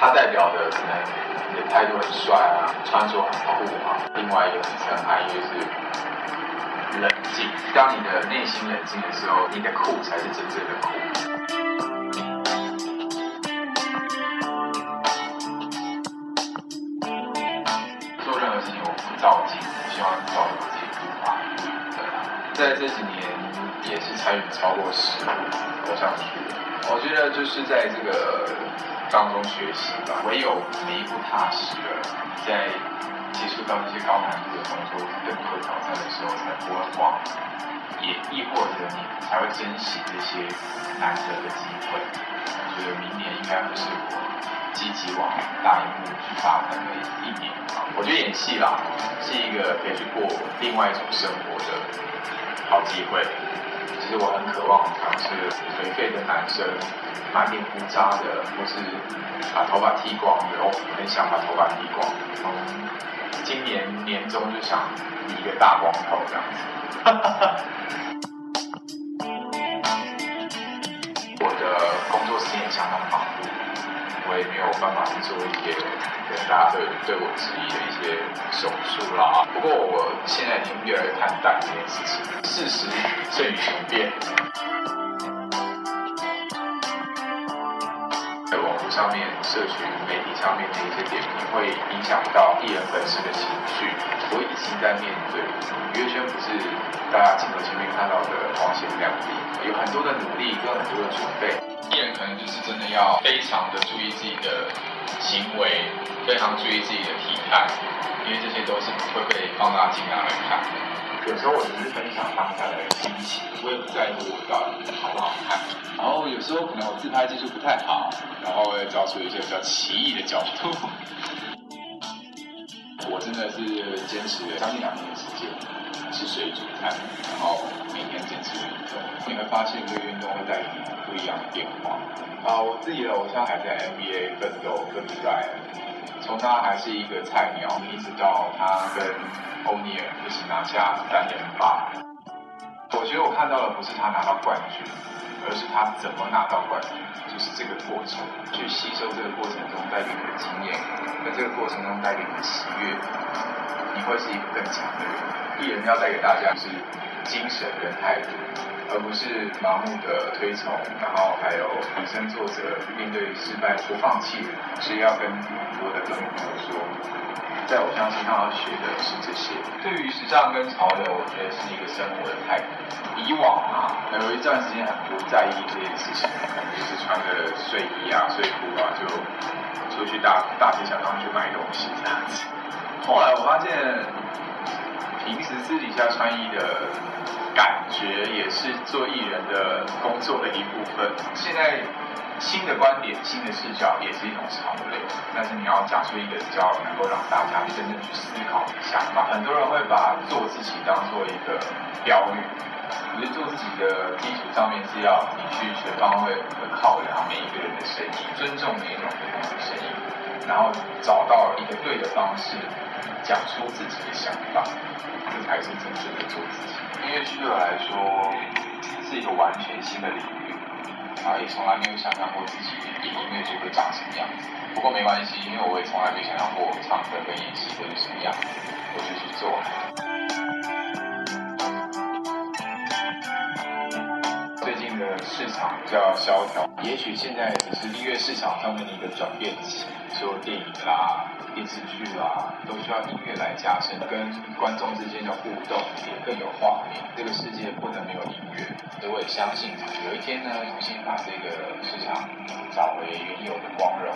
他，代表的可能你的态度很帅啊，穿着很酷啊。另外一个底层含义就是冷静。当你的内心冷静的时候，你的酷才是真正的酷。做任何事情我不照镜，我希望照着我自己出发。对啊，在这几年参与超过十部偶像剧，我觉得就是在这个当中学习吧。唯有每一步踏实了，在接触到那些高难度的动作跟多挑战的时候，才不会慌，也亦或者你才会珍惜这些难得的机会。我觉得明年应该会是我积极往大荧幕去发展的一年啊。我觉得演戏啦是一个可以去过另外一种生活的好机会。其实我很渴望尝试颓废的男生，满脸胡渣的，或是把头发剃光的，我很想把头发剃光。从今年年中就想理一个大光头这样子。我的工作时间相当忙碌，我也没有办法去做一些大家对对我质疑的一些手术啦。不过我现在已经越来越看淡这件事情，事实胜于雄辩。在网络上面、社群媒体上面的一些点评，会影响到艺人本身的情绪。我已经在面对，娱乐圈不是大家镜头前面看到的光鲜亮丽，有很多的努力跟很多的准备。可能就是真的要非常的注意自己的行为，非常注意自己的体态，因为这些都是会被放大镜拿来看。有时候我只是分享当下的心情，我也不在乎我到底好不好看。然后有时候可能我自拍技术不太好，然后会照出一些比较奇异的角度。我真的是坚持了将近两年的时间，吃水煮菜，然后每天坚持运动。你会发现这个运动会带给你不一样的变化。啊，我自己的偶像还在 NBA 奋斗跟比赛，从他还是一个菜鸟，一直到他跟欧尼尔一起拿下三连霸。我觉得我看到的不是他拿到冠军，而是他怎么拿到冠军，就是这个过程，去吸收这个过程中带给你的经验，在这个过程中带给你的喜悦，你会是一个更强的人。艺人要带给大家是精神跟态度，而不是盲目的推崇，然后还有以身作则，面对失败不放弃，是要跟很多的朋友说。在偶像身上要学的是这些。对于时尚跟潮流，我觉得是一个生活的态度。以往啊，有一段时间很不在意这件事情，可能就是穿个睡衣啊、睡裤啊，就出去大大街小巷去买东西这样子。后来我发现，平时私底下穿衣的感觉，也是做艺人的工作的一部分。现在。新的观点、新的视角也是一种潮流，但是你要讲出一个比较能够让大家真正去思考的想法。很多人会把做自己当做一个标语，我觉得做自己的基础上面是要你去全方位的考量每一个人的声音，尊重每一种不同的声音，然后找到一个对的方式讲出自己的想法，这才是真正的做自己。音乐剧对我来说是一个完全新的领域。啊，也从来没有想象过自己演音乐剧会长什么样子。不过没关系，因为我也从来没想象过我唱歌跟演戏会是什么样子，我就去做。市场比较萧条，也许现在只是音乐市场上面的一个转变期，说电影啦。电视剧啦，都需要音乐来加深跟观众之间的互动，也更有画面。这个世界不能没有音乐，所以我也相信有一天呢，重新把这个市场找回原有的光荣。